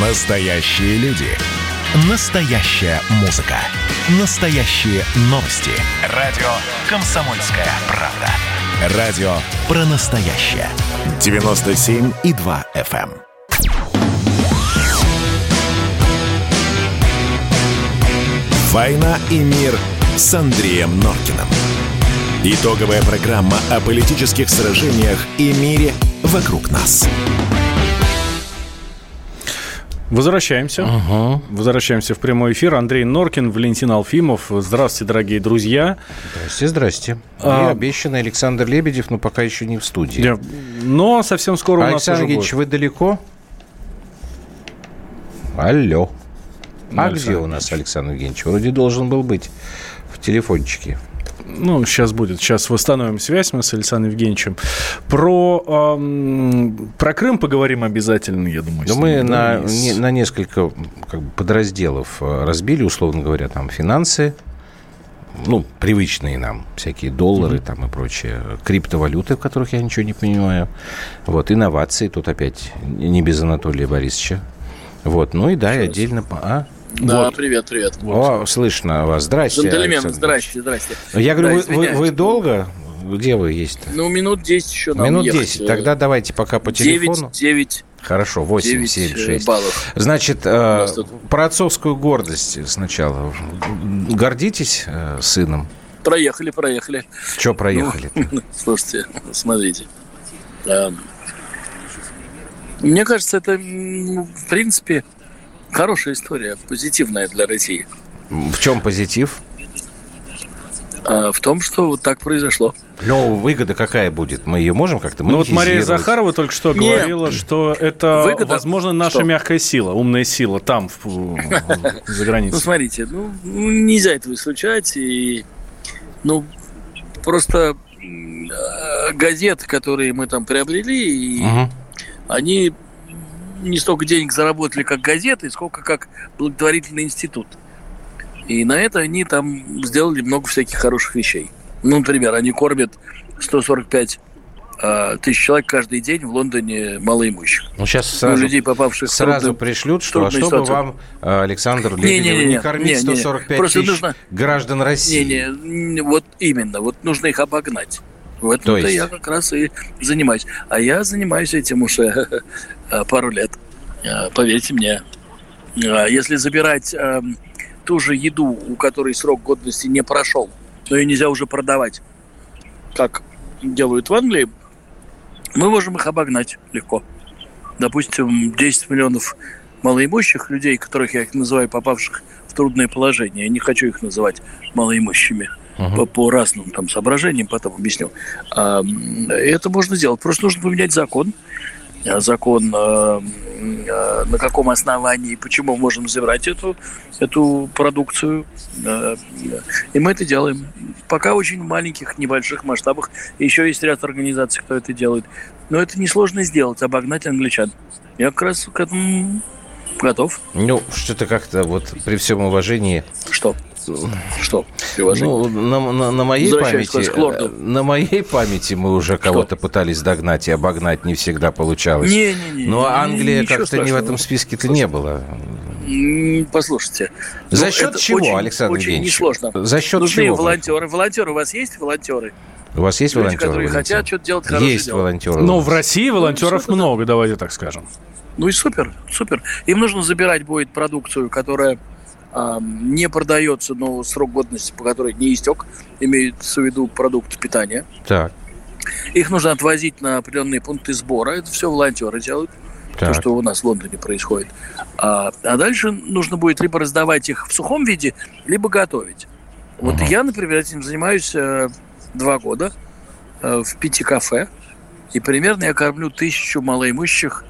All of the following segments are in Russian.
Настоящие люди. Настоящая музыка. Настоящие новости. Радио «Комсомольская правда». Радио про настоящее. 97,2 FM. «Война и мир» с Андреем Норкиным. Итоговая программа о политических сражениях и мире вокруг нас. Возвращаемся. Ага. Возвращаемся в прямой эфир. Андрей Норкин, Валентин Алфимов. Здравствуйте, дорогие друзья. Здрасте, здрасте. А- И обещанный Александр Лебедев, но пока еще не в студии. Я- Но совсем скоро у нас Александр Евгеньевич, вы далеко? Алло. А Александр где у нас Александр Евгеньевич? Вроде должен был быть в телефончике. Ну, сейчас будет. Сейчас восстановим связь мы с Александром Евгеньевичем. Про, ам, про Крым поговорим обязательно, я думаю. Но мы на, не- на несколько как бы, подразделов э, разбили, условно говоря, там финансы, ну, привычные нам, всякие доллары там и прочее, криптовалюты, в которых я ничего не понимаю, вот, инновации, тут опять не без Анатолия Борисовича, вот, ну и да, и отдельно... А? Да, Вот. привет, привет. О, слышно вас. Здрасте. Джентльмен, здрасте, здрасте. Ильич. Я говорю, Да, вы- вы, вы долго? Где вы есть-то? Ну, минут 10 еще нам Минут ехать. 10. Тогда давайте пока по 9, телефону. 9, Хорошо, 8, 9 7, 6. баллов. Значит, э, тут- про отцовскую гордость сначала. Гордитесь э, сыном? Проехали, проехали. Че проехали? Ну, слушайте, смотрите. А, Мне кажется, это, в принципе, хорошая история, позитивная для России. В чем позитив? А, В том, что вот так произошло. Ну, выгода какая будет? Мы ее можем как-то Ну вот Мария? Захарова только что Не. говорила, что это, Выгода? возможно, наша Что? мягкая сила, умная сила там, в- в- за Ну, границей. смотрите, ну, ну, нельзя этого исключать. И, ну, просто э, газеты, которые мы там приобрели, и Мгм. они не столько денег заработали как газеты, сколько как благотворительный институт. И на это они там сделали много всяких хороших вещей. Ну, например, они кормят 145 э, тысяч человек каждый день в Лондоне малоимущих. Ну, сейчас Ну, сразу, людей, попавших сразу трудную- пришлют, что а чтобы ситуацию. вам, э, Александр Не, Лебедев, не, не, не, не, кормить не, не. 145 Просто тысяч нужно- граждан России. Не-не, вот именно, вот нужно их обогнать. В То этом-то есть? я как раз и занимаюсь. А я занимаюсь этим уже э, пару лет. Э, Поверьте мне. Э, Если забирать эм, ту же еду, у которой срок годности не прошел, но ее нельзя уже продавать, как делают в Англии, мы можем их обогнать легко. Допустим, 10 миллионов малоимущих людей, которых я их называю попавших в трудное положение. Я не хочу их называть малоимущими Мгм. по, по разным там соображениям, потом объясню. А, это можно сделать. Просто нужно поменять закон. А, Закон, а, а, на каком основании, почему мы можем забирать эту, эту продукцию. И мы это делаем. Пока очень в маленьких, небольших масштабах. Еще есть ряд организаций, кто это делает. Но это несложно сделать, обогнать англичан. Я как раз к этому готов. Ну, что-то как-то вот при всем уважении Что? Что? Ну, на, на- на моей памяти, э, на моей памяти мы уже кого-то пытались догнать и обогнать, не всегда получалось. Не-не-не. Но Англия как-то не в этом списке-то не было. Послушайте. За ну, счет чего, очень- Александр Очень Евгеньевич? несложно. За счет Нужны чего? волонтеры. Волонтеры у вас есть волонтеры? У вас есть Люди, волонтеры? которые Валентин? хотят что-то делать хорошее Есть дело. волонтеры. Но у в. России волонтеров да. много, давайте так скажем. Ну и супер, супер. Им нужно забирать будет продукцию, которая не продается, но срок годности, по которой не истек, имеется в виду продукт питания. Так, Их нужно отвозить на определенные пункты сбора. Это все волонтеры делают. То, так. что у нас в Лондоне происходит. А, а дальше нужно будет либо раздавать их в сухом виде, либо готовить. Вот Ага. я, например, этим занимаюсь э, два года э, в пяти кафе. И примерно я кормлю тысячу малоимущих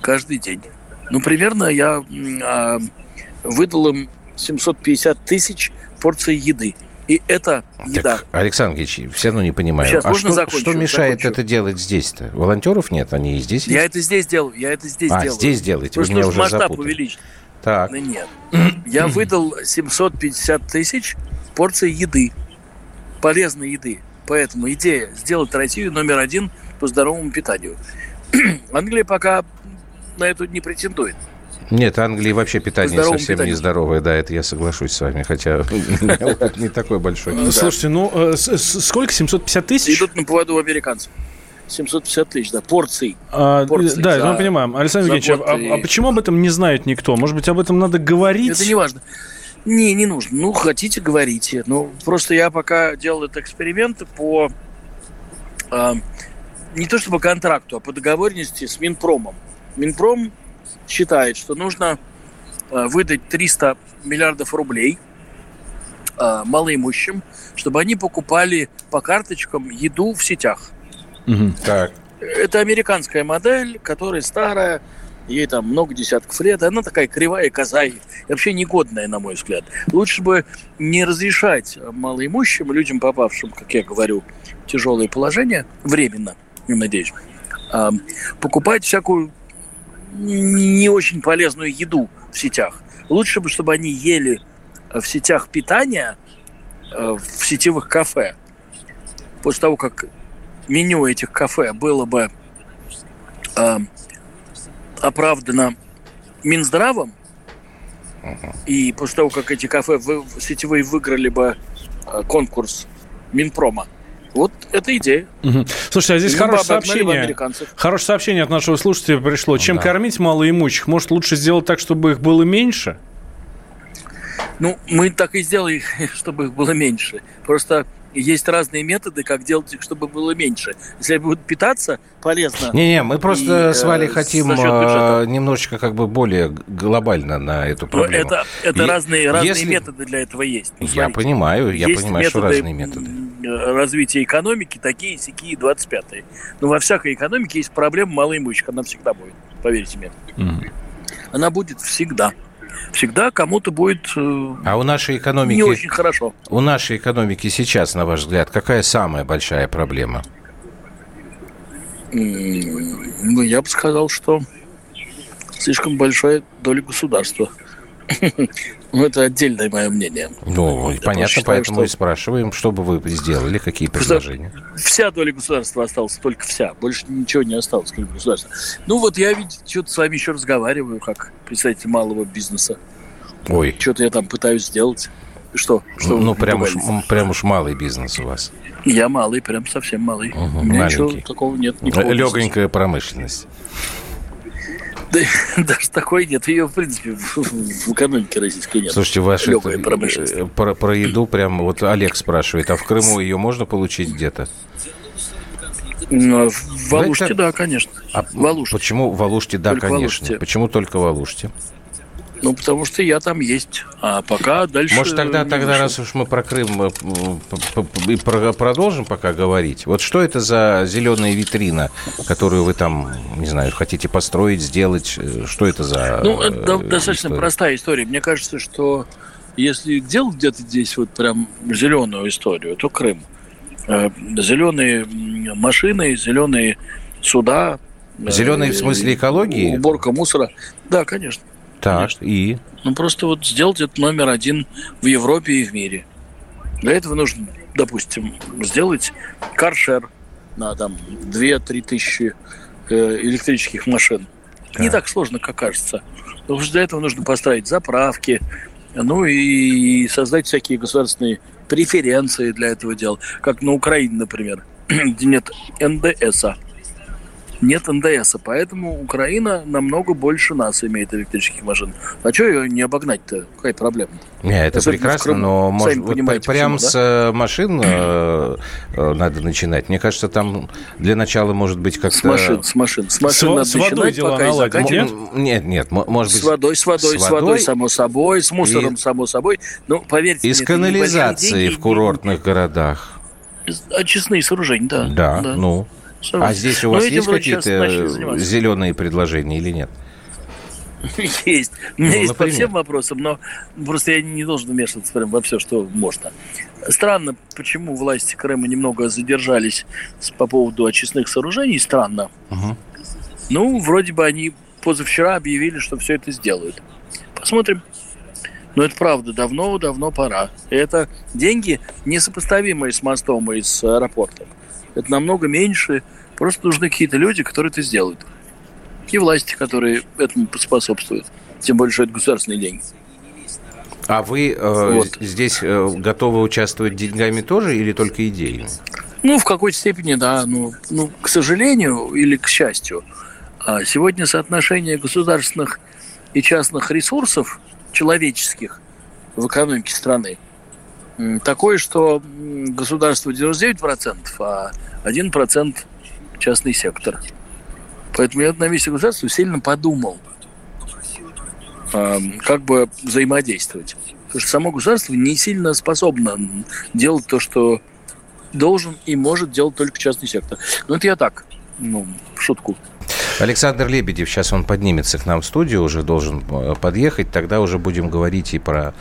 каждый день. Ну, примерно я а, выдал им 750 тысяч порций еды. И это еда. Так, Александр Ильич, все равно не понимаю. Сейчас а можно что, закончу? что мешает Закончу. это делать здесь-то? Волонтеров нет, они и здесь Я есть? это здесь делаю, я это здесь а, делаю. здесь делаете, вы Просто меня уже масштаб запутали. увеличить. Так, Да нет. Я выдал 750 тысяч порций еды. Полезной еды. Поэтому идея сделать Россию номер один по здоровому питанию. Англия пока на это не претендует. Нет, Англии вообще питание совсем питанию. нездоровое, да, это я соглашусь с вами, хотя не такой большой. Слушайте, ну э, сколько, 750 тысяч? Идут на поводу у американцев. 750 тысяч, да, порций. А, порций да, за, мы понимаем. Александр Евгеньевич, а, а почему об этом не знает никто? Может быть, об этом надо говорить? Это не важно. Не, не нужно. Ну, хотите, говорите. Ну, просто я пока делал этот эксперимент по... Э, не то чтобы контракту, а по договоренности с Минпромом. Минпром считает, что нужно э, выдать 300 миллиардов рублей э, малоимущим, чтобы они покупали по карточкам еду в сетях. Угу. Так. Это американская модель, которая старая, ей там много десятков лет, она такая кривая коза, и вообще негодная, на мой взгляд. Лучше бы не разрешать малоимущим, людям, попавшим, как я говорю, в тяжелое положение, временно, я надеюсь, а, покупать всякую не очень полезную еду в сетях. Лучше бы, чтобы они ели в сетях питания, э, в сетевых кафе, после того, как меню этих кафе было бы э, оправдано Минздравом, и после того, как эти кафе вы, сетевые выиграли бы э, конкурс Минпрома, вот это идея. Угу. Слушайте, а здесь Либо хорошее сообщение. Хорошее сообщение от нашего слушателя пришло. Чем да. кормить малоимущих? Может, лучше сделать так, чтобы их было меньше? Ну, мы так и сделали, чтобы их было меньше. Просто есть разные методы, как делать их, чтобы было меньше. Если будут питаться полезно. Не-не, мы просто и, с Валей э, хотим э, немножечко как бы более глобально на эту проблему. это это и, разные, разные если... методы для этого есть. Ну, я понимаю, я понимаю, что разные методы. Развития экономики, такие, сякие, 25-е. Но во всякой экономике есть проблема малоимущих, она всегда будет, поверьте мне. Угу. Она будет всегда всегда кому-то будет э, а у нашей экономики, не очень хорошо. У нашей экономики сейчас, на ваш взгляд, какая самая большая проблема? Ну, я бы сказал, что слишком большая доля государства. Ну, это отдельное мое мнение. Ну, я понятно, считаю, поэтому что... и спрашиваем, что бы вы сделали, какие предложения. Вся доля государства осталась, только вся. Больше ничего не осталось, кроме государства. Ну, вот я ведь что-то с вами еще разговариваю, как представитель малого бизнеса. Ой. Что-то я там пытаюсь сделать. Что? что ну, прям уж, прям уж малый бизнес у вас. Я малый, прям совсем малый. Угу, у меня маленький. ничего такого нет. Легонькая промышленность. Да, даже такой нет. Ее, в принципе, в, экономике российской нет. Слушайте, ваша это, э, про, про еду прям вот Олег спрашивает, а в Крыму ее можно получить где-то? Ну, в Алуште, да, конечно. А в Алуште. Почему в Алуште, да, только конечно. Почему только в Алуште? Ну, потому что я там есть. А пока дальше... Может, тогда, тогда раз уж мы про Крым э, и продолжим пока говорить. Вот что это за зеленая витрина, которую вы там, не знаю, хотите построить, сделать? Э, что это за Ну, это история? достаточно простая история. Мне кажется, что если делать где-то здесь вот прям зеленую историю, то Крым. Э, зеленые машины, зеленые суда. Зеленые в смысле экологии? Уборка мусора. Да, конечно. Так, Конечно. и? Ну, просто вот сделать это номер один в Европе и в мире. Для этого нужно, допустим, сделать каршер на там 2-3 тысячи э, электрических машин. Так. Не так сложно, как кажется. Потому что для этого нужно построить заправки, ну и создать всякие государственные преференции для этого дела. Как на Украине, например, где нет НДСа нет НДС, поэтому Украина намного больше нас имеет электрических машин. А что ее не обогнать-то? Какая проблема? -то? Не, это Особенно прекрасно, Крыму, но может, вот прям почему, с да? Э, машин э, э, надо начинать. Мне кажется, там для начала может быть как-то... С машин, с машин. С машин с, надо с водой дела пока наладить, нет? Нет, нет, может быть... С водой, с водой, с водой, с водой само собой, с мусором, и... само собой. Ну, поверьте Из мне, канализации в курортных городах. Очистные сооружения, да. Да, да. ну... А здесь у вас Но есть какие-то зеленые предложения или нет? Есть. У меня ну, есть например. по всем вопросам, но просто я не должен вмешиваться прям во все, что можно. Странно, почему власти Крыма немного задержались по поводу очистных сооружений. Странно. Угу. Ну, вроде бы они позавчера объявили, что все это сделают. Посмотрим. Но это правда, давно-давно пора. Это деньги несопоставимые с мостом и с аэропортом. Это намного меньше. Просто нужны какие-то люди, которые это сделают. И власти, которые этому способствуют. Тем более, что это государственные деньги. А вы э, вот. здесь э, готовы участвовать деньгами тоже или только идеями? Ну, в какой-то степени, да. Ну, ну, к сожалению или к счастью, а сегодня соотношение государственных и частных ресурсов человеческих в экономике страны такое, что государство 99%, а 1% частный сектор. Поэтому я на месте государства сильно подумал, как бы взаимодействовать. Потому что само государство не сильно способно делать то, что должен и может делать только частный сектор. Но это я так, ну, в шутку. Александр Лебедев, сейчас он поднимется к нам в студию, уже должен э, подъехать. Тогда уже будем говорить и про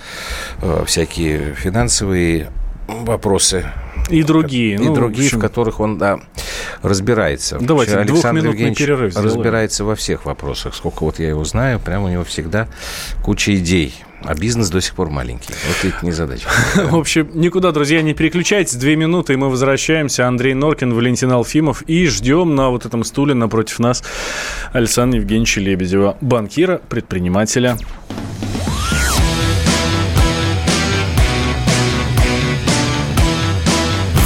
э, всякие финансовые вопросы. И другие. И ну, другие, в, в которых он да, разбирается. Давайте Александр двухминутный перерыв сделаем. разбирается во всех вопросах. Сколько вот я его знаю, прямо у него всегда куча идей. А бизнес до сих пор маленький. Вот это не задача. В общем, никуда, друзья, не переключайтесь. Две минуты, и мы возвращаемся. Андрей Норкин, Валентин Алфимов. И ждем на вот этом стуле напротив нас Александра Евгеньевича Лебедева, банкира, предпринимателя.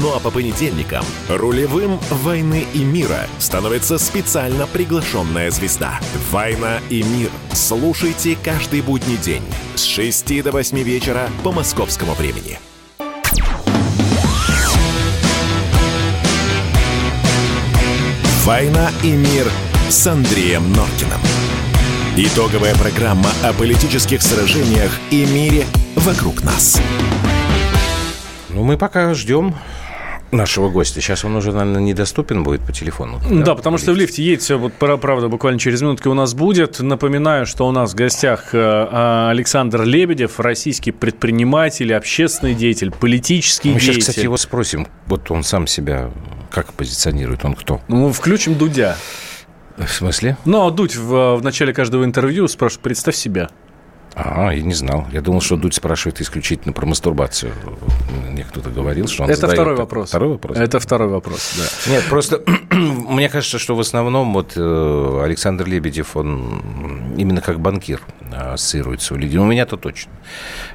Ну а по понедельникам рулевым «Войны и мира» становится специально приглашенная звезда. «Война и мир». Слушайте каждый будний день с 6 до 8 вечера по московскому времени. «Война и мир» с Андреем Норкиным. Итоговая программа о политических сражениях и мире вокруг нас. Ну, мы пока ждем нашего гостя. Сейчас он уже, наверное, недоступен будет по телефону. Да, да потому что в лифте едет все, вот, правда, буквально через минутки у нас будет. Напоминаю, что у нас в гостях э, а, Александр Лебедев, российский предприниматель, общественный деятель, политический Мы деятель. сейчас, кстати, его спросим. Вот он сам себя как позиционирует, он кто? Ну, включим Дудя. В смысле? Ну, а Дудь в, в начале каждого интервью спрашивает, представь себя. А, я не знал. Я думал, что Дудь спрашивает исключительно про мастурбацию. Мне кто-то говорил, что он Это второй вопрос. Второй вопрос? Это второй вопрос, да. Нет, просто мне кажется, что в основном вот э, Александр Лебедев, он именно как банкир ассоциируется у людей. У меня-то точно.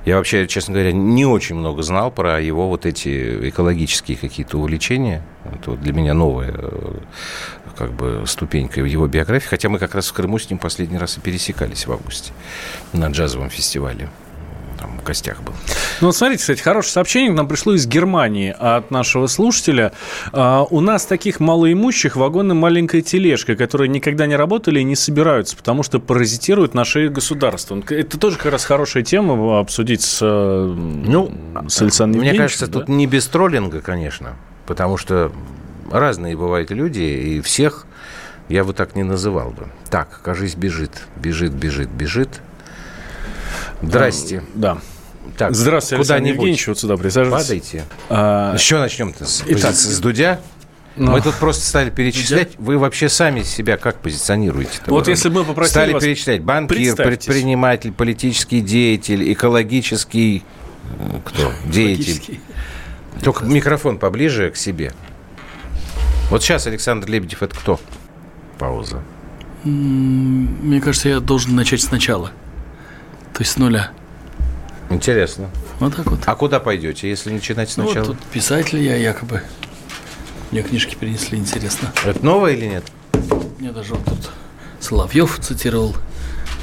Я вообще, честно говоря, не очень много знал про его вот эти экологические какие-то увлечения. Это вот для меня новая э, как бы ступенька в его биографии. Хотя мы как раз в Крыму с ним последний раз и пересекались в августе на джазовом фестивале там в гостях был. Ну вот смотрите, кстати, хорошее сообщение к нам пришло из Германии от нашего слушателя. А, у нас таких малоимущих вагоны маленькая тележка, которые никогда не работали и не собираются, потому что паразитируют на шее государства. Это тоже как раз хорошая тема обсудить с, ну, с Александром Мне кажется, да? тут не без троллинга, конечно, потому что разные бывают люди, и всех я бы так не называл бы. Так, кажись, бежит, бежит, бежит, бежит. Здрасте. Да. Так, Здравствуйте, Александр Евгеньевич, вот сюда присаживайтесь. Падайте. А... Еще начнем-то с, Итак, с Дудя. Но... Мы тут просто стали перечислять. Вы вообще сами себя как позиционируете? Вот если мы попросили Стали вас... перечислять. Банкир, предприниматель, политический деятель, экологический... Кто? Деятель. Только микрофон поближе к себе. Вот сейчас Александр Лебедев это кто? Пауза. Мне кажется, я должен начать сначала. То есть с нуля. Интересно. Вот так вот. А куда пойдете, если начинать Ну, сначала? вот тут писатель я якобы. Мне книжки принесли, интересно. Это новое или нет? Мне даже вот тут Соловьев цитировал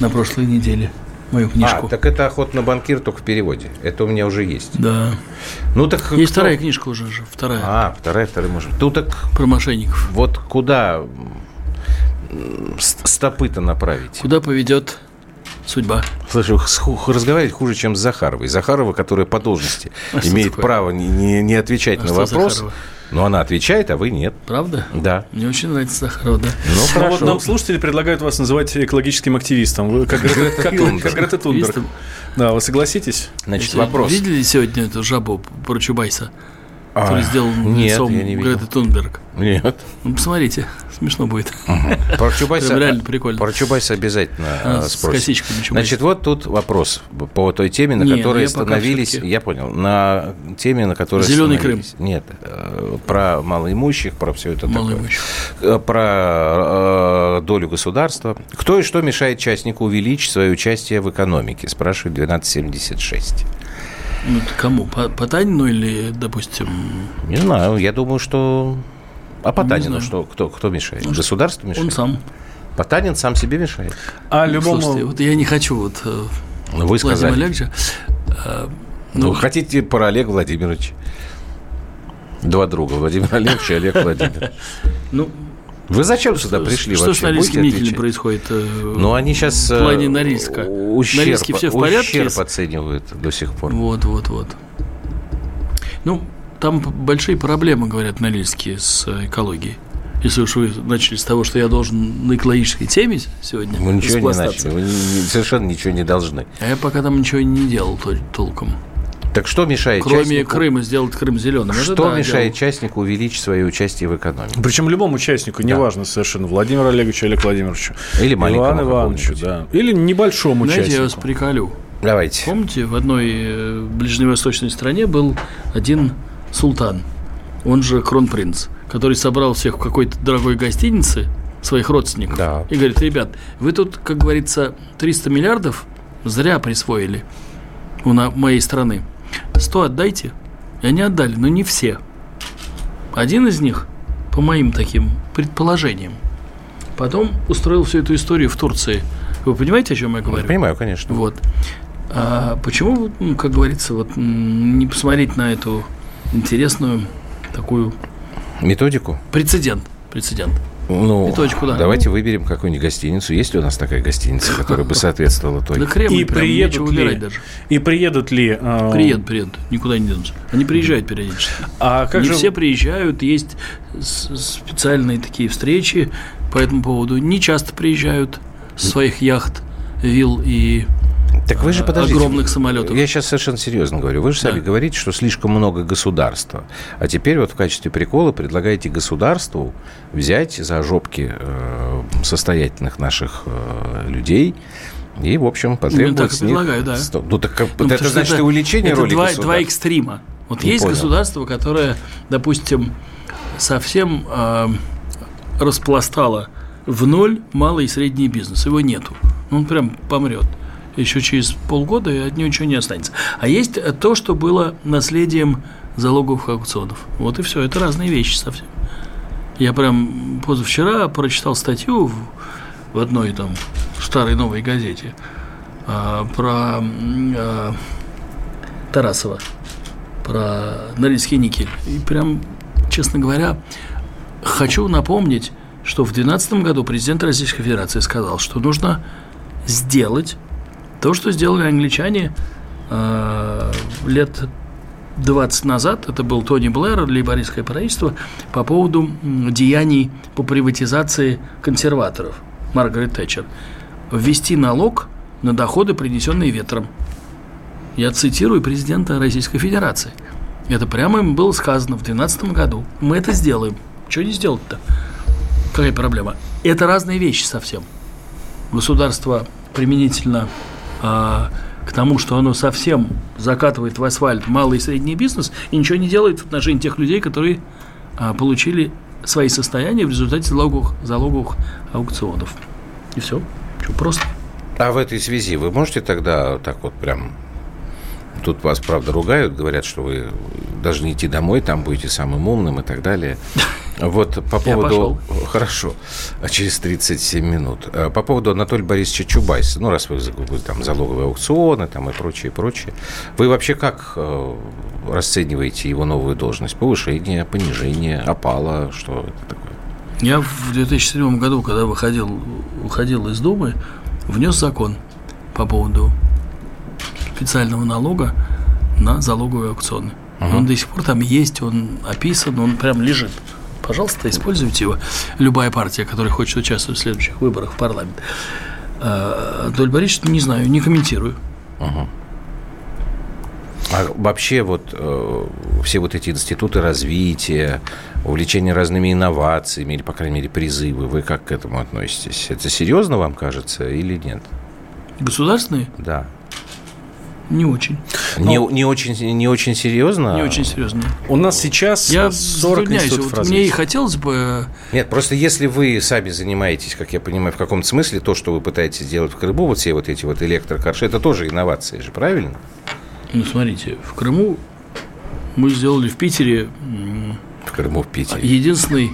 на прошлой неделе мою книжку. А, так это «Охота на банкир» только в переводе. Это у меня уже есть. Да. Ну так Есть кто- вторая книжка уже же, вторая. А, вторая, вторая, может. Ну так Про мошенников. вот куда стопы-то направить? Куда поведет судьба? Слушай, разговаривать хуже, чем с Захаровой. Захарова, которая по должности А имеет право не, не- не отвечать А на вопрос, Захарова? Но она отвечает, а вы нет. Правда? Да. Мне очень нравится Захарова, да. Ну, Ну, хорошо. вот нам слушатели предлагают вас называть экологическим активистом. Вы как Грета, Тунберг. Да, вы согласитесь? Значит, Вы вопрос. Видели сегодня эту жабу про Чубайса, который А, сделал лицом. Греты Тунберг? Нет. Ну, посмотрите, смешно будет. Про Чубайса, Прям реально прикольно. Про Чубайса обязательно А, э, с спросим. косичками Чубайса. Значит, вот тут вопрос по той теме, на Не, ну которой я остановились. Я понял. На теме, на которой Зелёный остановились. Нет, э, про малоимущих, про все это такое. Малоимущих. Э, Про э, долю государства. Кто и что мешает частнику увеличить свое участие в экономике? Спрашивает 1276. Ну, это кому? По, Потанину или, допустим... Не знаю, я думаю, что... А Потанину что? Кто, кто мешает? Государство мешает? Он сам. Потанин сам себе мешает. А любому... Слушайте, вот я не хочу вот э, Ну, Вы сказали. Олеговича. э, Ну, ну, хотите про Олега Владимировича? Два друга, Владимир Олегович и Олег Владимирович. ну, Вы зачем сюда пришли что вообще? с Норильским никелем происходит? э, Ну, они сейчас... В плане Норильска. Ущерб, Норильский все в порядке? ущерб оценивают до сих пор. Вот, вот, вот. Ну, там большие проблемы, говорят норильские, с экологией. Если уж вы начали с того, что я должен на экологической теме сегодня Мы ничего не начали, вы совершенно ничего не должны. А я пока там ничего не делал тол- толком. Так что мешает Кроме частнику- Крыма сделать Крым зеленым. Это Что да, мешает делал. частнику увеличить свое участие в экономике? Причем любому участнику, неважно совершенно, Владимиру Олеговичу, Олег Владимировичу. Или маленькому Ивану Ивановичу, да. Или небольшому Знаете, я вас участнику. приколю. Давайте. Помните, в одной э, ближневосточной стране был один султан, он же кронпринц, который собрал всех в какой-то дорогой гостинице, своих родственников, Да. и говорит, ребят, вы тут, как говорится, 300 миллиардов зря присвоили у на- моей страны. 100 отдайте. И они отдали, но не все. Один из них, по моим таким предположениям, потом устроил всю эту историю в Турции. Вы понимаете, о чем я говорю? Понимаю, конечно. Вот. А почему, как говорится, вот не посмотреть на эту интересную такую Методику? прецедент, прецедент. Ну, Методику, да. давайте выберем какую-нибудь гостиницу. Есть ли у нас такая гостиница, которая бы соответствовала той? На Кремль И прям приедут нечего ли, даже. и приедут ли... э, Приедут, приедут, никуда не денутся. Они приезжают периодически. А как не же... все приезжают, есть специальные такие встречи по этому поводу. Не часто приезжают с своих яхт, вилл и Так вы же а, подождите. огромных самолетов. Я сейчас совершенно серьезно говорю. Вы же сами Да. говорите, что слишком много государства. А теперь вот в качестве прикола предлагаете государству взять за жопки э, состоятельных наших э, людей и, в общем, потребовать так с них предлагаю, да. сто- Ну, так как- Ну, это значит и увеличение это роли два, два экстрима. Вот Не есть понял. государство, которое, допустим, совсем э, распластало в ноль малый и средний бизнес. Его нету. Он прям помрет. Еще через полгода и от него ничего не останется. А есть э, то, что было наследием залоговых аукционов. Вот и все. Это разные вещи совсем. Я прям позавчера прочитал статью в, в одной там старой новой газете а, про а, Тарасова, про Норильский никель. И прям, честно говоря, хочу напомнить, что в 2012 году президент Российской Федерации сказал, что нужно сделать то, что сделали англичане э, лет 20 назад, это был Тони Блэр, лейбористское правительство, по поводу деяний по приватизации консерваторов, Маргарет Тэтчер, ввести налог на доходы, принесенные ветром. Я цитирую президента Российской Федерации. Это прямо им было сказано в 2012 году. Мы это сделаем. Что не сделать-то? Какая проблема? Это разные вещи совсем. Государство применительно а, к тому, что оно совсем закатывает в асфальт малый и средний бизнес и ничего не делает в отношении тех людей, которые а, получили свои состояния в результате залоговых, залоговых аукционов. И все. Что, просто. А в этой связи вы можете тогда так вот прям... Тут вас, правда, ругают, говорят, что вы должны идти домой, там будете самым умным и так далее. Вот по поводу... Хорошо. А через 37 минут. А По поводу Анатолия Борисовича Чубайса. Ну, раз вы там залоговые аукционы там и прочее, прочее. Вы вообще как э, расцениваете его новую должность? Повышение, понижение, опала? Что это такое? Я в 2007 году, когда выходил, уходил из Думы, внес закон по поводу специального налога на залоговые аукционы. Ага. Он до сих пор там есть, он описан, он прям лежит. Пожалуйста, используйте его. Любая партия, которая хочет участвовать в следующих выборах в парламент. Анатолий Борисович, не знаю, не комментирую. Ага. А вообще вот э, все вот эти институты развития, увлечение разными инновациями, или, по крайней мере, призывы, вы как к этому относитесь? Это серьезно вам кажется или нет? Государственные? Да. Не очень. Не, не, очень, не очень серьезно? Не очень серьезно. У нас сейчас Я 40 затрудняюсь. институтов Вот мне и развития. хотелось бы... Нет, просто если вы сами занимаетесь, как я понимаю, в каком-то смысле, то, что вы пытаетесь делать в Крыму, вот все вот эти вот электрокарши, это тоже инновации же, правильно? Ну, смотрите, в Крыму мы сделали в Питере В Крыму, в Питере. единственный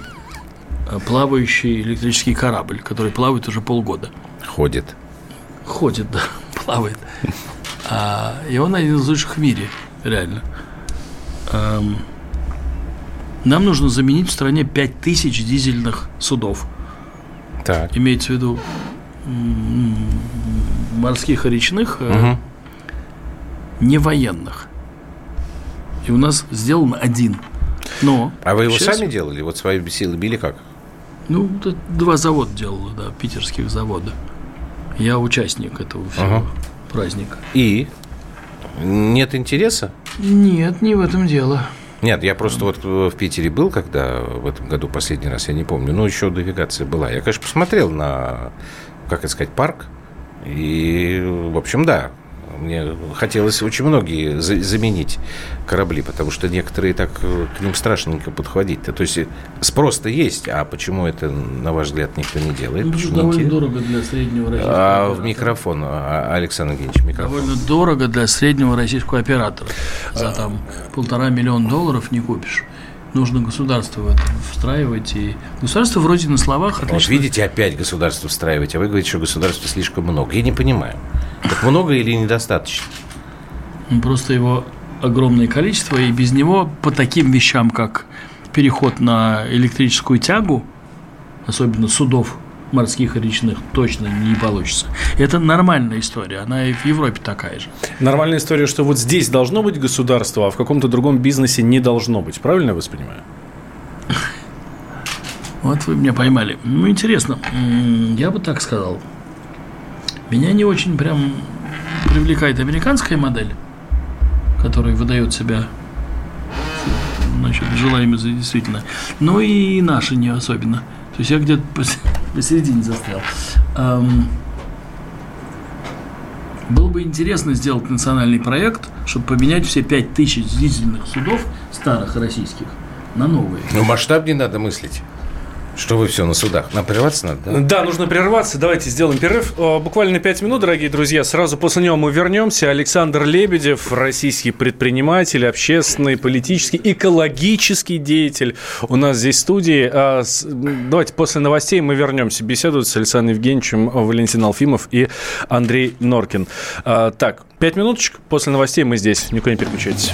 э, плавающий электрический корабль, который плавает уже полгода. Ходит. Ходит, да, плавает. А, и он один из лучших в мире, реально. Эм, нам нужно заменить в стране 5000 дизельных судов. Так. Имеется в виду морских и речных, э, Мгм. не военных. И у нас сделан один. Но А вы его сейчас- сами делали? Вот свои силы били как? Ну, два завода делала, да, питерских завода. Я участник этого всего Ага. Праздника. И? Нет интереса? Нет, не в этом дело. Нет, я просто вот в Питере был, когда в этом году последний раз, я не помню, ну, еще навигация была. Я, конечно, посмотрел на, как это сказать, парк. И, в общем, да, мне хотелось очень многие за- заменить корабли, потому что некоторые так э, к ним страшненько подходить. То есть э, спрос-то есть, а почему это, на ваш взгляд, никто не делает? Ну, Почему не довольно интересно? дорого для среднего российского А, в оператора. микрофон, а, Александр Евгеньевич, микрофон. Довольно дорого для среднего российского оператора. За там полтора миллиона долларов не купишь. Нужно государство в это встраивать. И государство вроде на словах Вот отлично. видите, опять государство встраивать, а вы говорите, что государства слишком много. Я не понимаю. Так много или недостаточно? Ну, Просто его огромное количество, и без него по таким вещам, как переход на электрическую тягу, особенно судов морских и речных, точно не получится. Это нормальная история, она и в Европе такая же. Нормальная история, что вот здесь должно быть государство, а в каком-то другом бизнесе не должно быть. Правильно я вас понимаю? Вот вы меня поймали. Ну, интересно. Я бы так сказал. Меня не очень прям привлекает американская модель, которая выдает себя значит, желаемое за действительно. Но и наша не особенно. То есть я где-то пос- посередине застрял. Ам, Было бы интересно сделать национальный проект, чтобы поменять все 5000 дизельных судов старых российских на новые. Ну, масштаб не надо мыслить. Что вы все на судах? Нам прерваться надо, да? Да, нужно прерваться. Давайте сделаем перерыв. Э, Буквально 5 минут, дорогие друзья. Сразу после него мы вернемся. Александр Лебедев, российский предприниматель, общественный, политический, экологический деятель. У нас здесь в студии. М, Давайте после новостей мы вернемся. Беседуют с Александром Евгеньевичем Валентин Алфимов и Андрей Норкин. А, Так, 5 минуточек. После новостей мы здесь. Никуда не переключайтесь.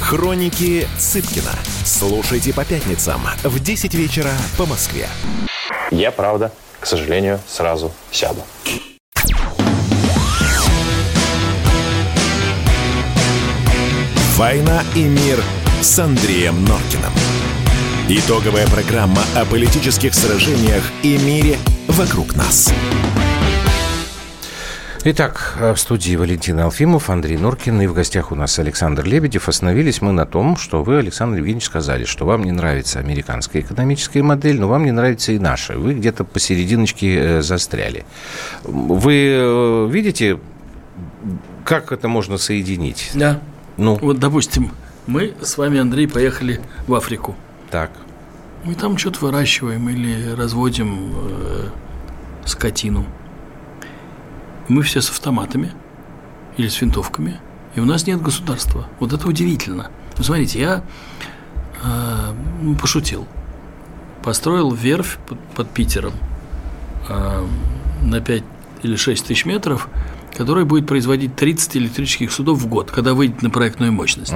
Хроники Цыпкина. Слушайте по пятницам в 10 вечера по Москве. Я, правда, к сожалению, сразу сяду. «Война и мир» с Андреем Норкиным. Итоговая программа о политических сражениях и мире вокруг нас. Итак, в студии Валентина Алфимов, Андрей Норкин и в гостях у нас Александр Лебедев. Остановились мы на том, что вы, Александр Евгеньевич, сказали, что вам не нравится американская экономическая модель, но вам не нравится и наша. Вы где-то посерединочке э, застряли. Вы э, видите, как это можно соединить? Да. Ну, Вот, допустим, мы с вами, Андрей, поехали в Африку. так. Мы там что-то выращиваем или разводим э, скотину. Мы все с автоматами или с винтовками, и у нас нет государства. Вот это удивительно. Вы смотрите, я э, ну, пошутил. Построил верфь под, под Питером э, на 5 или 6 тысяч метров, которая будет производить 30 электрических судов в год, когда выйдет на проектную мощность.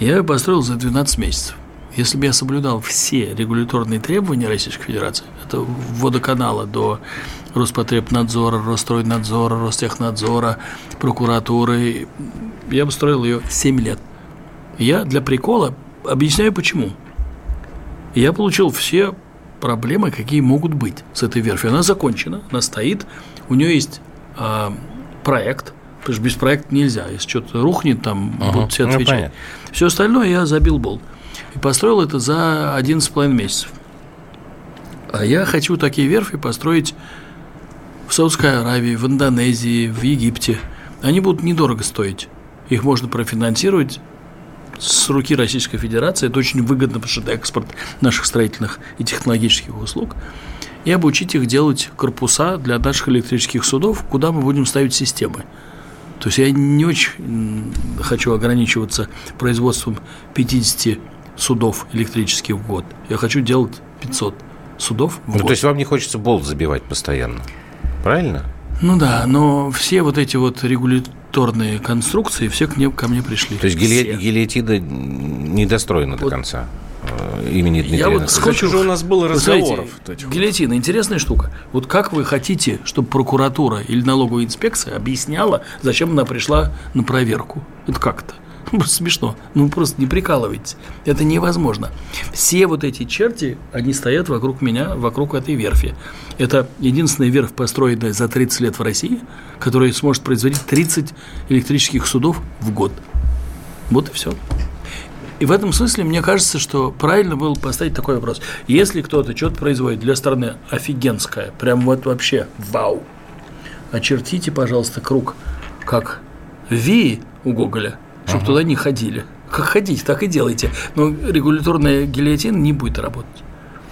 Я ее построил за 12 месяцев. Если бы я соблюдал все регуляторные требования Российской Федерации, это водоканала до Роспотребнадзора, Росстройнадзора, Ростехнадзора, прокуратуры, я бы строил ее 7 лет. Я для прикола объясняю почему. Я получил все проблемы, какие могут быть с этой верфью. Она закончена, она стоит, у нее есть а, проект, потому что без проекта нельзя. Если что-то рухнет, там Ага, будут все ну, отвечать. понятно. все остальное я забил болт. И построил это за 11,5 месяцев. А я хочу такие верфи построить в Саудской Аравии, в Индонезии, в Египте. Они будут недорого стоить. Их можно профинансировать с руки Российской Федерации. Это очень выгодно, потому что это экспорт наших строительных и технологических услуг. И обучить их делать корпуса для наших электрических судов, куда мы будем ставить системы. То есть я не очень хочу ограничиваться производством 50 судов электрических в год. Я хочу делать 500 судов в Ну, год. то есть вам не хочется болт забивать постоянно. Правильно? Ну да, но все вот эти вот регуляторные конструкции, все к мне, ко мне пришли. То есть гильотина не достроена до Вот. конца э, имени Дмитрия Я вот. Сколько же у нас было Вы знаете, разговоров? вот гильотина интересная штука. Вот как вы хотите, чтобы прокуратура или налоговая инспекция объясняла, зачем она пришла на проверку? Это как-то? Смешно. Ну, просто не прикалывайтесь. Это невозможно. Все вот эти черти, они стоят вокруг меня, вокруг этой верфи. Это единственная верфь, построенная за 30 лет в России, которая сможет производить 30 электрических судов в год. Вот и все. И в этом смысле мне кажется, что правильно было поставить такой вопрос. Если кто-то что-то производит для страны офигенское, прям вот вообще вау, очертите, пожалуйста, круг, как Ви у Гоголя, чтобы туда не ходили. Как ходить, так и делайте. Но регуляторная гильотина не будет работать,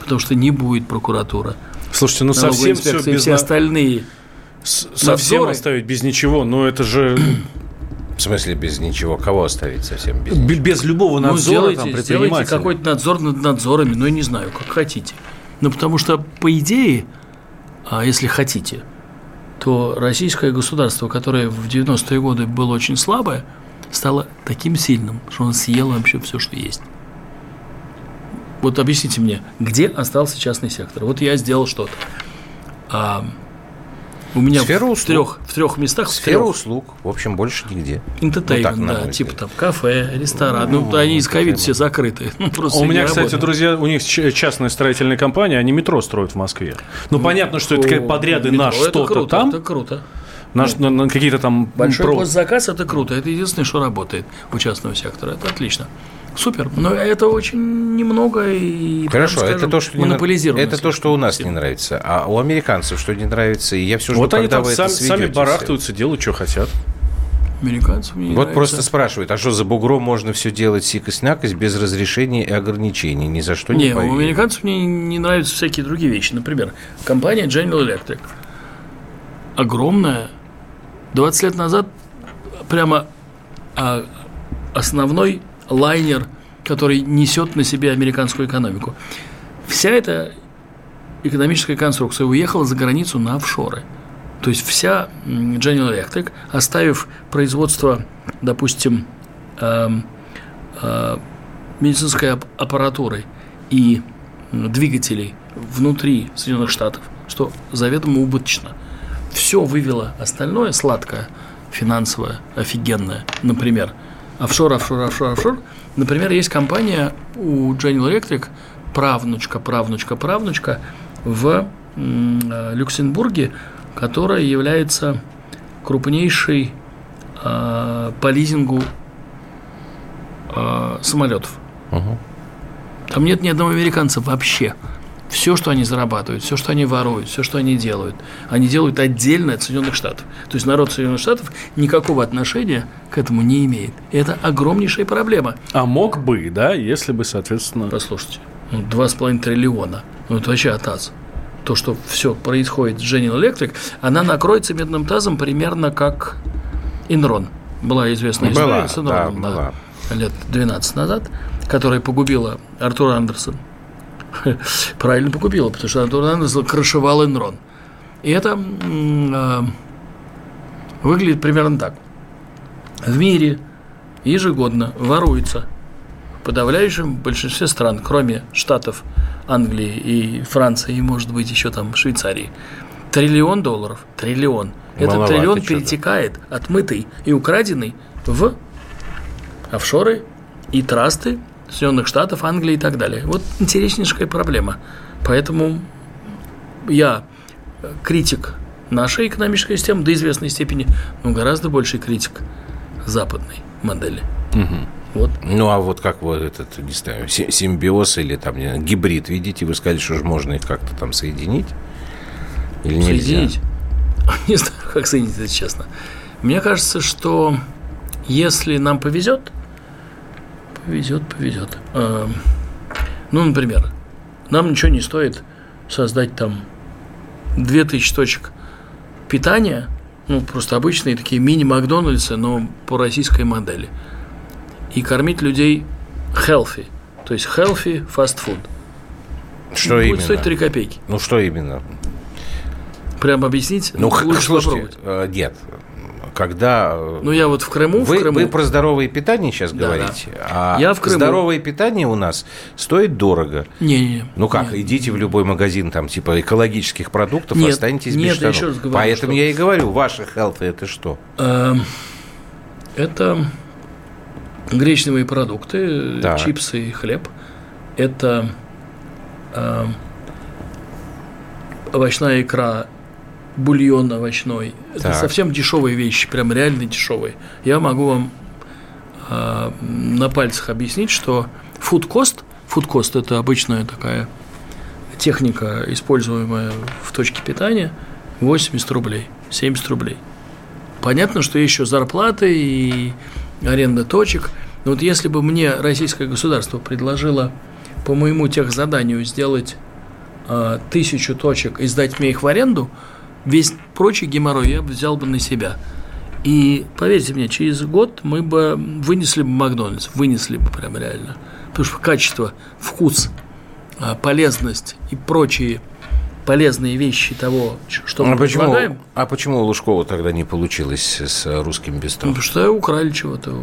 потому что не будет прокуратура. Слушайте, ну совсем все без все остальные. с- совсем надзоры. оставить без ничего, ну это же В смысле без ничего? Кого оставить совсем без ничего? без любого Ну, надзора сделайте, там сделайте какой-то надзор над надзорами, ну, я не знаю, как хотите. Ну, потому что, по идее, а если хотите, то российское государство, которое в 90-е годы было очень слабое, стало таким сильным, что оно съело вообще все, что есть. Вот объясните мне, где остался частный сектор? Вот я сделал что-то. А, у меня Сфера в, услуг. трех, в трех местах, Сфера трех, услуг. В общем, больше нигде. Entertainment, Ну, так, да, типа там кафе, ресторан. Ну, Ну, они из ковида да. все закрыты. Ну, просто У меня, кстати, работают. друзья, у них частная строительная компания, они метро строят в Москве. Ну, понятно, что это подряды метро, на это что-то круто, там, Это круто. На, ш- на- на какие-то там Большой про- госзаказ – это круто. Это единственное, что работает у частного сектора. Это отлично. Супер. Но это очень немного и, Хорошо, это скажем, то, что монополизированная это то, что у нас не нравится. А у американцев что не нравится? И я все жду, Вот они там сам- это сами барахтаются, делают, что хотят. Американцам не Вот нравится. просто спрашивают, а что за бугром можно все делать сикость-накость без разрешения и ограничений? Ни за что не, Не, у американцев мне не нравятся всякие другие вещи. Например, компания General Electric. Огромная. 20 лет назад прямо а, основной лайнер, который несет на себе американскую экономику. Вся эта экономическая конструкция уехала за границу на офшоры. То есть вся General Electric, оставив производство, допустим, э, э, медицинской аппаратуры и двигателей внутри Соединенных Штатов, что заведомо убыточно. Все вывело остальное сладкое, финансовое, офигенное. Например, офшор, офшор, офшор, офшор. Например, есть компания у General Electric, правнучка, правнучка, правнучка в э, Люксембурге, которая является крупнейшей э, по лизингу э, самолетов. Угу. Там нет ни одного американца вообще. Все, что они зарабатывают, все, что они воруют, все, что они делают, они делают отдельно от Соединенных Штатов. То есть народ Соединенных Штатов никакого отношения к этому не имеет. Это огромнейшая проблема. А мог бы, да, если бы, соответственно... Послушайте, ну, 2,5 триллиона. Ну, это вообще атаз. То, что все происходит с General Electric, она накроется медным тазом примерно как Инрон. Была известная история была, с Инроном. Да, да. Лет 12 назад, которая погубила Артура Андерсон. Правильно погубила, потому что Андерсон крышевал Инрон. И это э, выглядит примерно так. В мире ежегодно воруется в подавляющем большинстве стран, кроме Штатов, Англии и Франции, и, может быть, еще там Швейцарии, триллион долларов. Триллион. Этот триллион перетекает, отмытый и украденный, в офшоры и трасты Соединенных Штатов, Англии и так далее. Вот интереснейшая проблема. Поэтому я критик нашей экономической системы до известной степени, но гораздо больше критик западной модели. Угу. Вот. Ну, а вот как вот этот, не знаю, симбиоз или там не знаю, гибрид, видите, вы сказали, что же можно их как-то там соединить? Или соединить? Нельзя? Не знаю, как соединить это честно. Мне кажется, что если нам повезет, повезет, повезет. А, ну, например, нам ничего не стоит создать там 2000 точек питания, ну, просто обычные такие мини-Макдональдсы, но по российской модели – и кормить людей healthy, то есть healthy fast food. Что будет именно? стоить 3 копейки. Ну, что именно? Прям объяснить? Ну, лучше слушайте, э, нет. Когда... Ну, я вот в Крыму... Вы, в Крыму... вы про здоровое питание сейчас да, говорите, да. а я в Крыму... здоровое питание у нас стоит дорого. Не-не-не. Ну как, не, идите в любой магазин там типа экологических продуктов, нет, останетесь нет, без штанов. Еще раз говорю, Поэтому что... я и говорю, ваши health это что? Эм, это гречневые продукты, да. чипсы и хлеб. Это э, овощная икра, бульон овощной. Так. Это совсем дешевые вещи, прям реально дешевые. Я могу вам э, на пальцах объяснить, что фудкост, фудкост это обычная такая техника, используемая в точке питания, 80 рублей, 70 рублей. Понятно, что еще зарплаты и аренда точек. Но вот если бы мне российское государство предложило по моему техзаданию сделать э, тысячу точек и сдать мне их в аренду, весь прочий геморрой я взял бы на себя. И поверьте мне, через год мы бы вынесли бы Макдональдс, вынесли бы прям реально. Потому что качество, вкус, а, полезность и прочие полезные вещи того, что мы а почему, предлагаем. А почему у Лужкова тогда не получилось с русским бистро? Ну, потому что украли чего-то.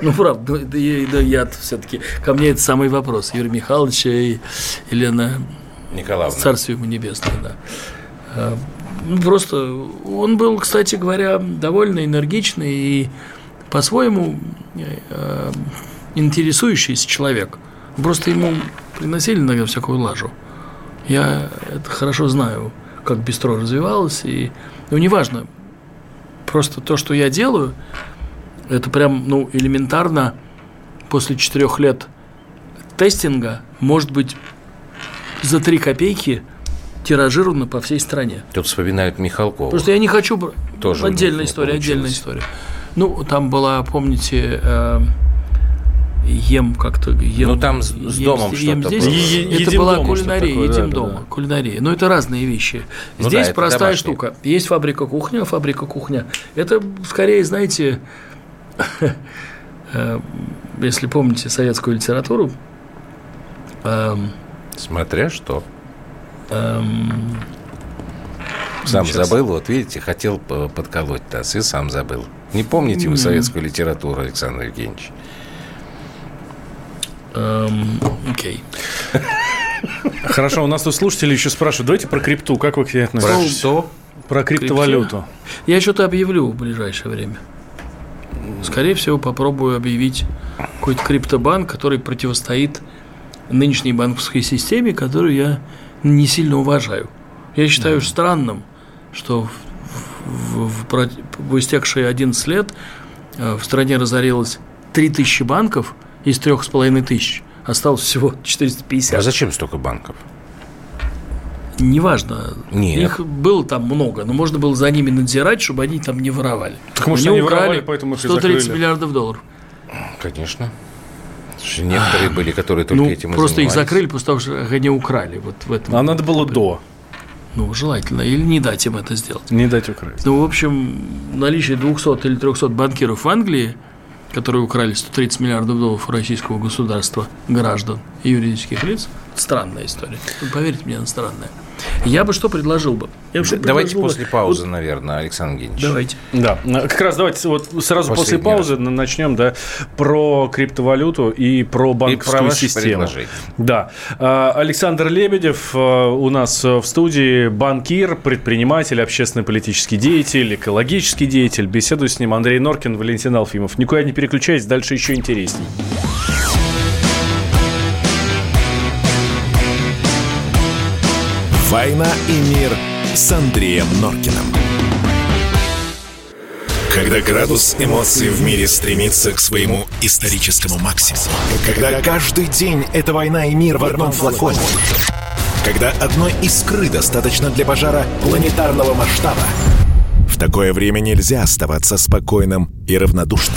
Ну, правда, да я все-таки... Ко мне это самый вопрос. Юрий Михайлович и Елена Николаевна. Царствие ему небесное, да. Ну, просто он был, кстати говоря, довольно энергичный и по-своему э, интересующийся человек. Просто ему приносили иногда всякую лажу. Я это хорошо знаю, как бистро развивалось, и ну, неважно, просто то, что я делаю, это прям, ну, элементарно после четырех лет тестинга, может быть, за три копейки тиражировано по всей стране. Тут вспоминают Михалкова. Просто я не хочу... Тоже отдельная история, отдельная история. Ну, там была, помните, э, ем как-то. Ем, ну там с, с домом что-то здесь. Е- это была кулинария, такое, едим да, дома, да, кулинария. Но это разные вещи. Ну, здесь да, простая штука. Есть фабрика кухня, фабрика кухня. Это скорее, знаете, э, если помните советскую литературу. Смотря что. Эм, Сам Сейчас. забыл, вот видите, хотел подколоть нас и сам забыл. Не помните вы советскую литературу, Александр Евгеньевич? эм, окей. Хорошо, у нас тут слушатели еще спрашивают. Давайте про крипту. Как вы к ней Про относитесь? что? Про криптовалюту. Я что-то объявлю в ближайшее время. Скорее всего, попробую объявить какой-то криптобанк, который противостоит нынешней банковской системе, которую я не сильно уважаю. Я считаю странным, что в, в- в в истекшие 11 лет э, в стране разорилось 3000 банков из 3500. Осталось всего 450. А зачем столько банков? Неважно. Нет. Их было там много, но можно было за ними надзирать, чтобы они там не воровали. Так, может, Они они воровали, поэтому их и 130 закрыли. миллиардов долларов. Конечно. Слушай, Некоторые были, которые только ну, этим и просто их закрыли после того, что они украли. Вот в этом. А надо было до. Ну, желательно. Или не дать им это сделать. Не дать украсть. Ну, в общем, наличие 200 или 300 банкиров в Англии, которые украли 130 миллиардов долларов у российского государства, граждан и юридических лиц, странная история. Поверьте мне, она странная. Я бы что предложил бы? Я бы что Давайте предложил бы- после паузы, наверное, Александр Евгеньевич. Давайте. Да, как раз давайте вот сразу после Последний паузы начнем, да, про криптовалюту и про банковскую про ваши систему. Да. А, Александр Лебедев а, у нас в студии банкир, предприниматель, общественно-политический деятель, экологический деятель. Беседую с ним Андрей Норкин, Валентин Алфимов. Никуда не переключайтесь, дальше еще интересней. «Война и мир» с Андреем Норкиным. Когда градус эмоций в мире стремится к своему историческому максимуму. Когда каждый день — это война и мир в одном флаконе. Когда одной искры достаточно для пожара планетарного масштаба. В такое время нельзя оставаться спокойным и равнодушным.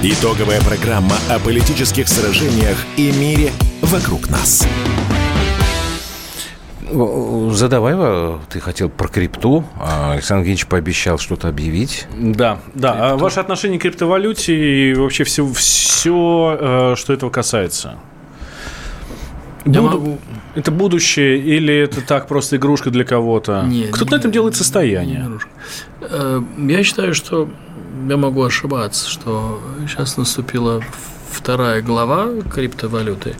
Итоговая программа о политических сражениях и мире вокруг нас. Задавай, Ва, ты хотел про крипту, а Александр Евгеньевич пообещал что-то объявить. Да, да. А ваше отношение к криптовалюте и вообще все, все что этого касается? Буду- могу- Это будущее или это так просто игрушка для кого-то? Не, Кто-то на этом делает состояние. Э, Я считаю, что я могу ошибаться, что сейчас наступила вторая глава криптовалюты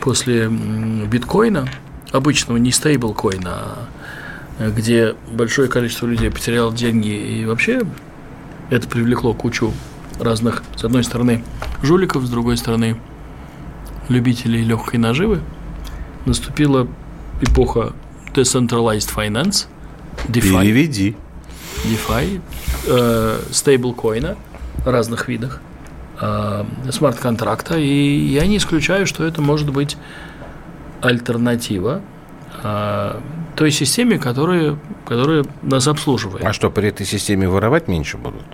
после биткоина, обычного не стейблкоина, а где большое количество людей потеряло деньги и вообще это привлекло кучу разных, с одной стороны, жуликов, с другой стороны, любителей легкой наживы. Наступила эпоха decentralized finance, DeFi. Переведи. DeFi, э, стейблкоина разных видах, э, смарт-контракта, и я не исключаю, что это может быть альтернатива э, той системе, которая, которая нас обслуживает. А что, при этой системе воровать меньше будут?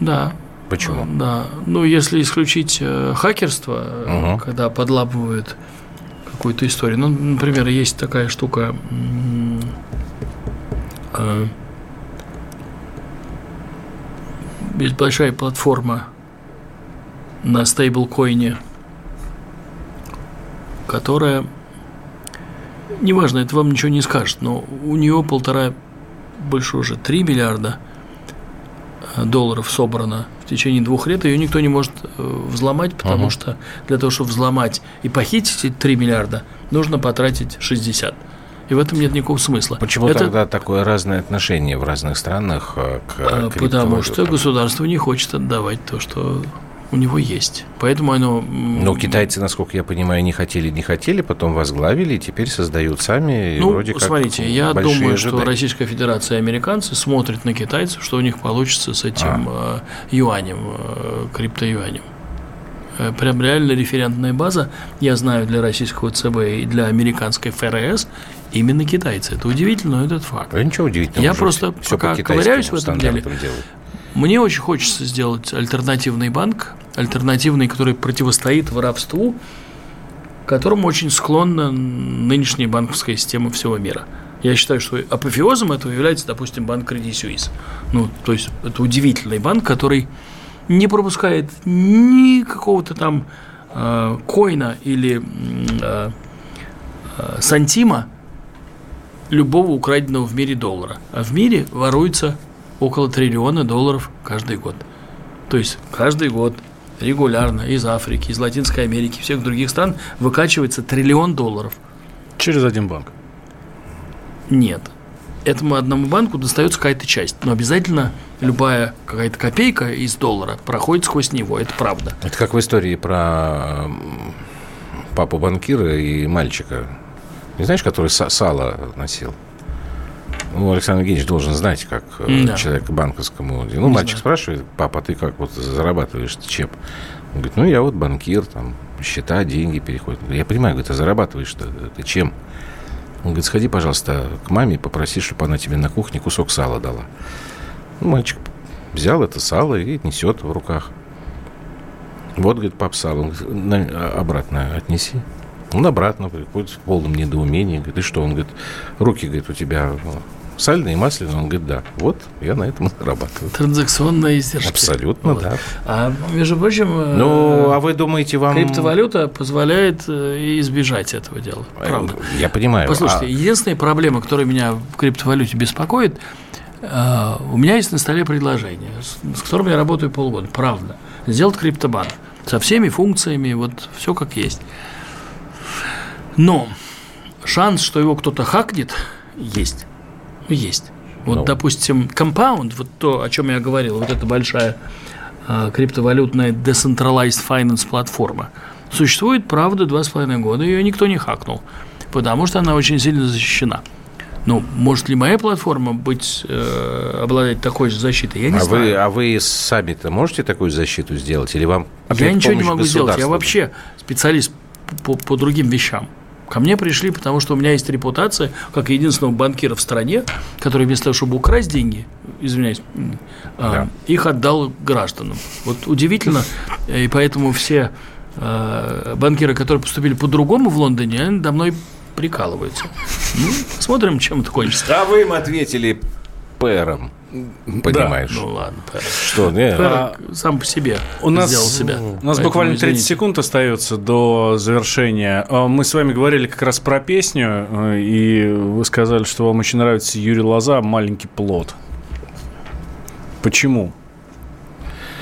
Да. Почему? Да. Ну, если исключить э, хакерство, Мгм. когда подламывают какую-то историю. Ну, например, есть такая штука. э, есть большая платформа на стейблкоине, которая, неважно, это вам ничего не скажет, но у нее полтора, больше уже 3 миллиарда э, долларов собрано в течение двух лет, ее никто не может э, взломать, потому Ага. что для того, чтобы взломать и похитить эти 3 миллиарда, нужно потратить 60. И в этом нет никакого смысла. Почему Это, тогда такое разное отношение в разных странах э, к э, Потому криптовалютам? что государство не хочет отдавать то, что у него есть. Поэтому оно... м, Ну, китайцы, насколько я понимаю, не хотели, не хотели, потом возглавили и теперь создают сами. Ну, вроде как смотрите, я думаю, что ожидания. Российская Федерация и американцы смотрят на китайцев, что у них получится с этим э, юанем, э, криптоюанем. Э, Прям реально референтная база, я знаю, для российского ЦБ и для американской ФРС именно китайцы. Это удивительно, но этот факт. А ничего удивительного. Я просто пока ковыряюсь в этом деле, делают. Мне очень хочется сделать альтернативный банк, альтернативный, который противостоит воровству, которому очень склонна нынешняя банковская система всего мира. Я считаю, что апофеозом этого является, допустим, банк Credit Suisse. Ну, то есть это удивительный банк, который не пропускает ни какого-то там э, коина или э, э, сантима любого украденного в мире доллара. А в мире воруется около триллиона долларов каждый год. То есть каждый год регулярно из Африки, из Латинской Америки, всех других стран выкачивается триллион долларов. Через один банк. Нет. Этому одному банку достается какая-то часть. Но обязательно любая какая-то копейка из доллара проходит сквозь него. Это правда. Это как в истории про папу банкира и мальчика. Не знаешь, который са- сало носил? Ну, Александр Евгеньевич должен знать, как э, Да. человек банковскому. Ну, мальчик спрашивает, папа, ты как вот зарабатываешь чем? Он говорит, ну, я вот банкир, там, счета, деньги переходят. Я понимаю, говорит, а зарабатываешь ты, ты чем? Он говорит, сходи, пожалуйста, к маме и попроси, чтобы она тебе на кухне кусок сала дала. Ну, мальчик взял это сало и несет в руках. Вот, говорит, пап, сало. Он говорит, «На- обратно отнеси. Он обратно приходит в полном недоумении. Говорит, и что? Он говорит, руки, говорит, у тебя ну, сальные, масляные. Он говорит, да. Вот, я на этом и зарабатываю. Транзакционная издержка. Абсолютно, Вот. да. А между прочим, э, Ну, а вы думаете, вам... криптовалюта позволяет э, избежать этого дела. Правда. Я понимаю. Послушайте, а- единственная проблема, которая меня в криптовалюте беспокоит, э, у меня есть на столе предложение, с которым я работаю полгода, правда. Сделать криптобанк со всеми функциями, вот все как есть. Но шанс, что его кто-то хакнет, есть. Есть. Вот, Ну. допустим, Compound, вот то, о чем я говорил, вот эта большая э, криптовалютная decentralized finance платформа, существует, правда, два с половиной года, ее никто не хакнул, потому что она очень сильно защищена. Ну, может ли моя платформа быть, э, обладать такой же защитой? Я не а, знаю. вы, а вы сами-то можете такую защиту сделать? Или вам Я ничего не могу сделать. Я вообще специалист по, по другим вещам. Ко мне пришли, потому что у меня есть репутация как единственного банкира в стране, который вместо того, чтобы украсть деньги, извиняюсь, а, Да. их отдал гражданам. Вот удивительно, и поэтому все э, банкиры, которые поступили по-другому в Лондоне, они до мной прикалываются. Ну, смотрим, чем это кончится. А вы им ответили пэром. Понимаешь? Ну ладно, Пэр. Что, не? Пэр сам по себе У нас, сделал себя. у нас Поэтому буквально 30 извините. секунд остается до завершения. А, Мы с вами говорили как раз про песню, э, и вы сказали, что вам очень нравится Юрий Лоза «Маленький плод». Почему?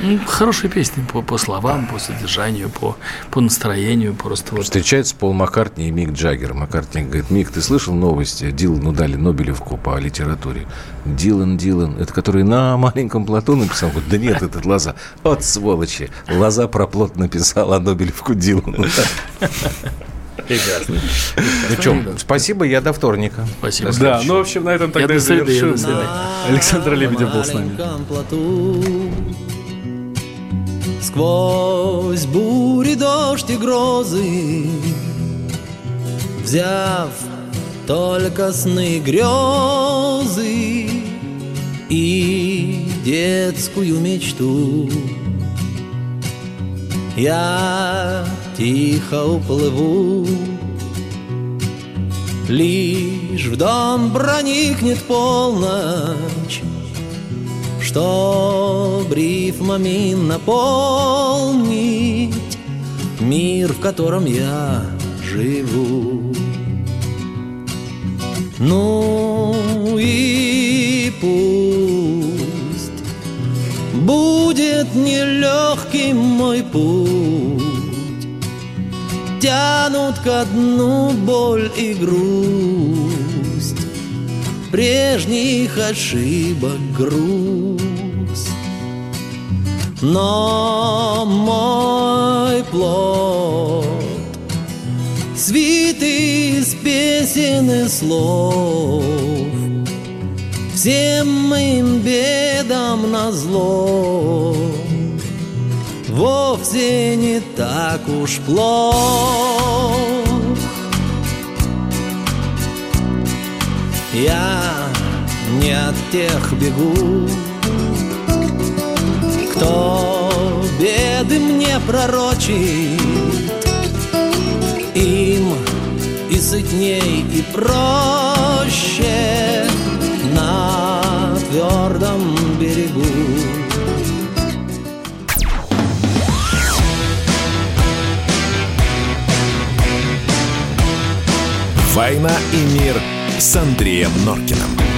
Ну, Хорошие песни по, по словам, по содержанию, по, по настроению, просто вот. Встречается Пол Маккартни и Мик Джаггер. Маккартни говорит, Мик, ты слышал новости? Дилану дали Нобелевку по литературе. Дилан, Дилан, это который на маленьком плоту написал? Говорит, да нет, этот Лоза. Вот сволочи. Лоза про плот написал, а Нобелевку Дилану. Прекрасно. Ну что, спасибо, я до вторника. Спасибо. До Да, ну, в общем, на этом тогда я завершим. Александр Лебедев был с нами. Сквозь бури, дождь и грозы Взяв только сны грезы И детскую мечту Я тихо уплыву. Лишь в дом проникнет полночь Чтоб рифмами наполнить Мир, в котором я живу? Ну и пусть Будет нелегким мой путь. Тянут ко дну боль и грусть Прежних ошибок груз Но мой плод. Свит из песен и слов. Всем моим бедам назло. Вовсе не так уж плох. Я не от тех бегу, кто беды мне пророчит. Им и сытней, и проще на твердом берегу. «Война и мир» с Андреем Норкиным.